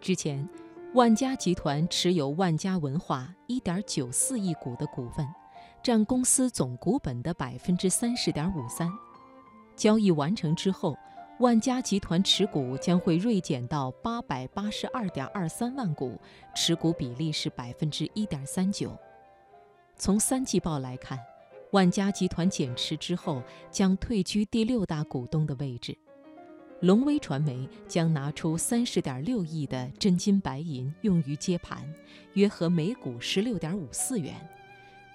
之前，万家集团持有万家文化1.94亿股的股份，占公司总股本的30.53%。交易完成之后，万家集团持股将会锐减到882.23万股，持股比例是1.39%。从三季报来看，万家集团减持之后将退居第六大股东的位置。龙威传媒将拿出三十点六亿的真金白银用于接盘，约合每股十六点五四元，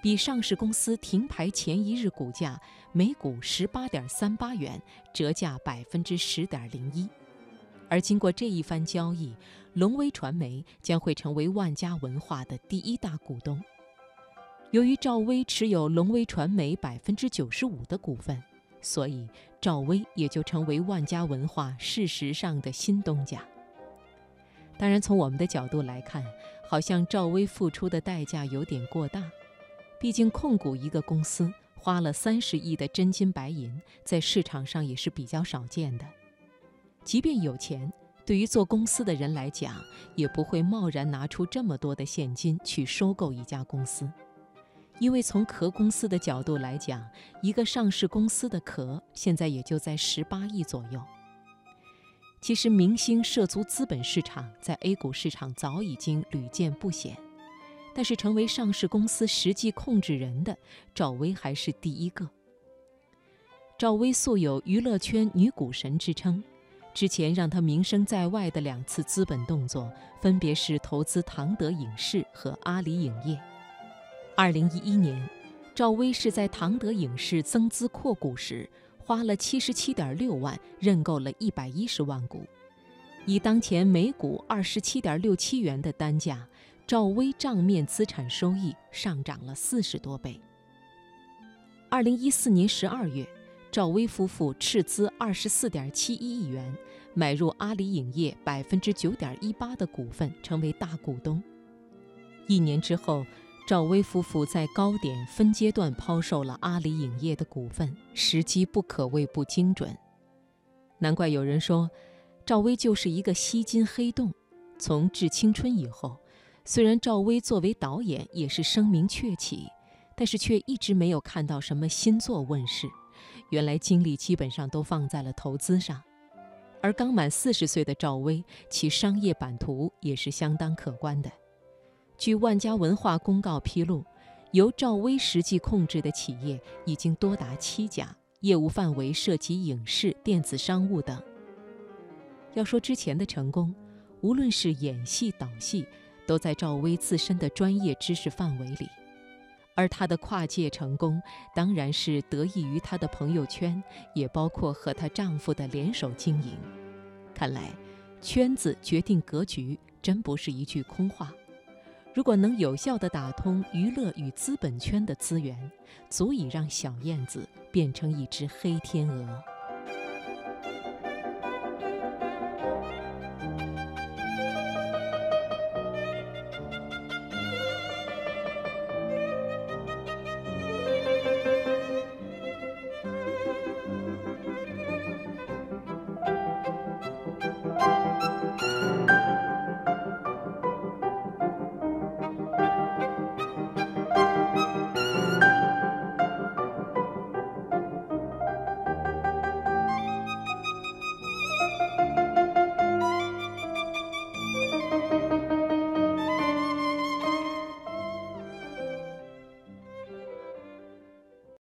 比上市公司停牌前一日股价每股十八点三八元折价百分之十点零一。而经过这一番交易，龙威传媒将会成为万家文化的第一大股东。由于赵薇持有龙威传媒百分之九十五的股份。所以，赵薇也就成为万家文化事实上的新东家。当然，从我们的角度来看，好像赵薇付出的代价有点过大。毕竟，控股一个公司花了三十亿的真金白银，在市场上也是比较少见的。即便有钱，对于做公司的人来讲，也不会贸然拿出这么多的现金去收购一家公司。因为从壳公司的角度来讲，一个上市公司的壳现在也就在十八亿左右。其实，明星涉足资本市场，在 A 股市场早已经屡见不鲜，但是成为上市公司实际控制人的赵薇还是第一个。赵薇素有娱乐圈女股神之称，之前让她名声在外的两次资本动作，分别是投资唐德影视和阿里影业。二零一一年，赵薇是在唐德影视增资扩股时，花了七十七点六万认购了一百一十万股，以当前每股二十七点六七元的单价，赵薇账面资产收益上涨了四十多倍。二零一四年十二月，赵薇夫妇斥资二十四点七一亿元买入阿里影业百分之九点一八的股份，成为大股东。一年之后。赵薇夫妇在高点分阶段抛售了阿里影业的股份，时机不可谓不精准。难怪有人说，赵薇就是一个吸金黑洞。从《致青春》以后，虽然赵薇作为导演也是声名鹊起，但是却一直没有看到什么新作问世。原来精力基本上都放在了投资上。而刚满四十岁的赵薇，其商业版图也是相当可观的。据万家文化公告披露，由赵薇实际控制的企业已经多达七家，业务范围涉及影视、电子商务等。要说之前的成功，无论是演戏、导戏，都在赵薇自身的专业知识范围里；而她的跨界成功，当然是得益于她的朋友圈，也包括和她丈夫的联手经营。看来，圈子决定格局，真不是一句空话。如果能有效地打通娱乐与资本圈的资源，足以让小燕子变成一只黑天鹅。